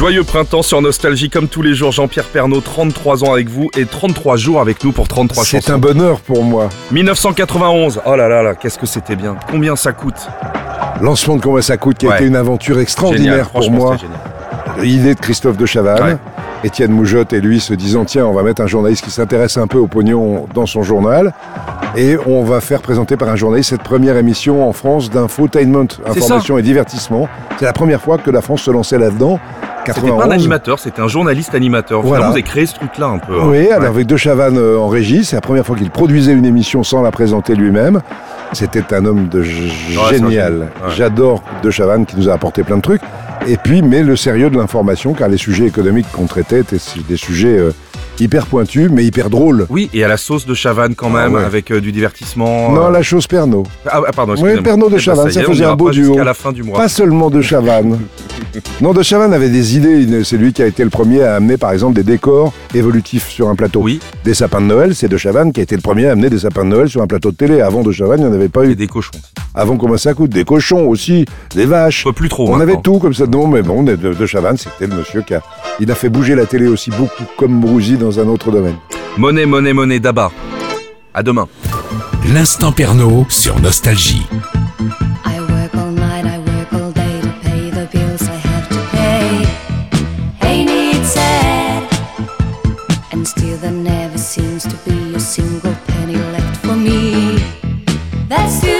Joyeux printemps sur Nostalgie, comme tous les jours, Jean-Pierre Pernaud, 33 ans avec vous et 33 jours avec nous pour 33 C'est chansons. un bonheur pour moi. 1991, oh là là là, qu'est-ce que c'était bien. Combien ça coûte Lancement de Combien ça coûte, qui a Ouais. été une aventure Génial, extraordinaire pour moi. c'était génial. Idée de Christophe de Chavannes. Ouais. Étienne Moujotte et lui se disant tiens, on va mettre un journaliste qui s'intéresse un peu au pognon dans son journal et on va faire présenter par un journaliste cette première émission en France d'infotainment, C'est information et divertissement. C'est la première fois que la France se lançait là-dedans. C'était pas un 91. animateur, c'était un journaliste animateur. Voilà. Vous avez créé ce truc-là un peu. hein. Oui, Ouais. avec De Chavannes euh, en régie, c'est la première fois qu'il produisait une émission sans la présenter lui-même. C'était un homme de génial. Ouais. J'adore De Chavannes qui nous a apporté plein de trucs. Et puis, mais le sérieux de l'information, car les sujets économiques qu'on traitait étaient des sujets euh, hyper pointus, mais hyper drôles. Oui, et à la sauce de Chavannes quand même, Ah ouais. avec euh, du divertissement. Non, euh. la chose Pernod. Ah, ah, pardon, Oui, excusez-moi. Pernod de Eh ben, Chavannes, ça faisait un beau duo. Jusqu'à la fin du mois. Pas seulement De Chavannes. non, De Chavannes avait des idées. C'est lui qui a été le premier à amener, par exemple, des décors évolutifs sur un plateau. Oui, Des sapins de Noël, c'est De Chavannes qui a été le premier à amener des sapins de Noël sur un plateau de télé. Avant De Chavannes, il n'y en avait pas et eu. des cochons. Avant, comment ça coûte Des cochons aussi, des vaches. Pas plus trop. On avait tout comme ça. Non, mais bon, de, de Chavannes, c'était le monsieur qui a, il a fait bouger la télé aussi beaucoup comme Brouzy dans un autre domaine. Monnaie, monnaie, monnaie, d'abord. À demain. L'instant Pernaud sur Nostalgie. there never seems to be a single penny left for me. That's still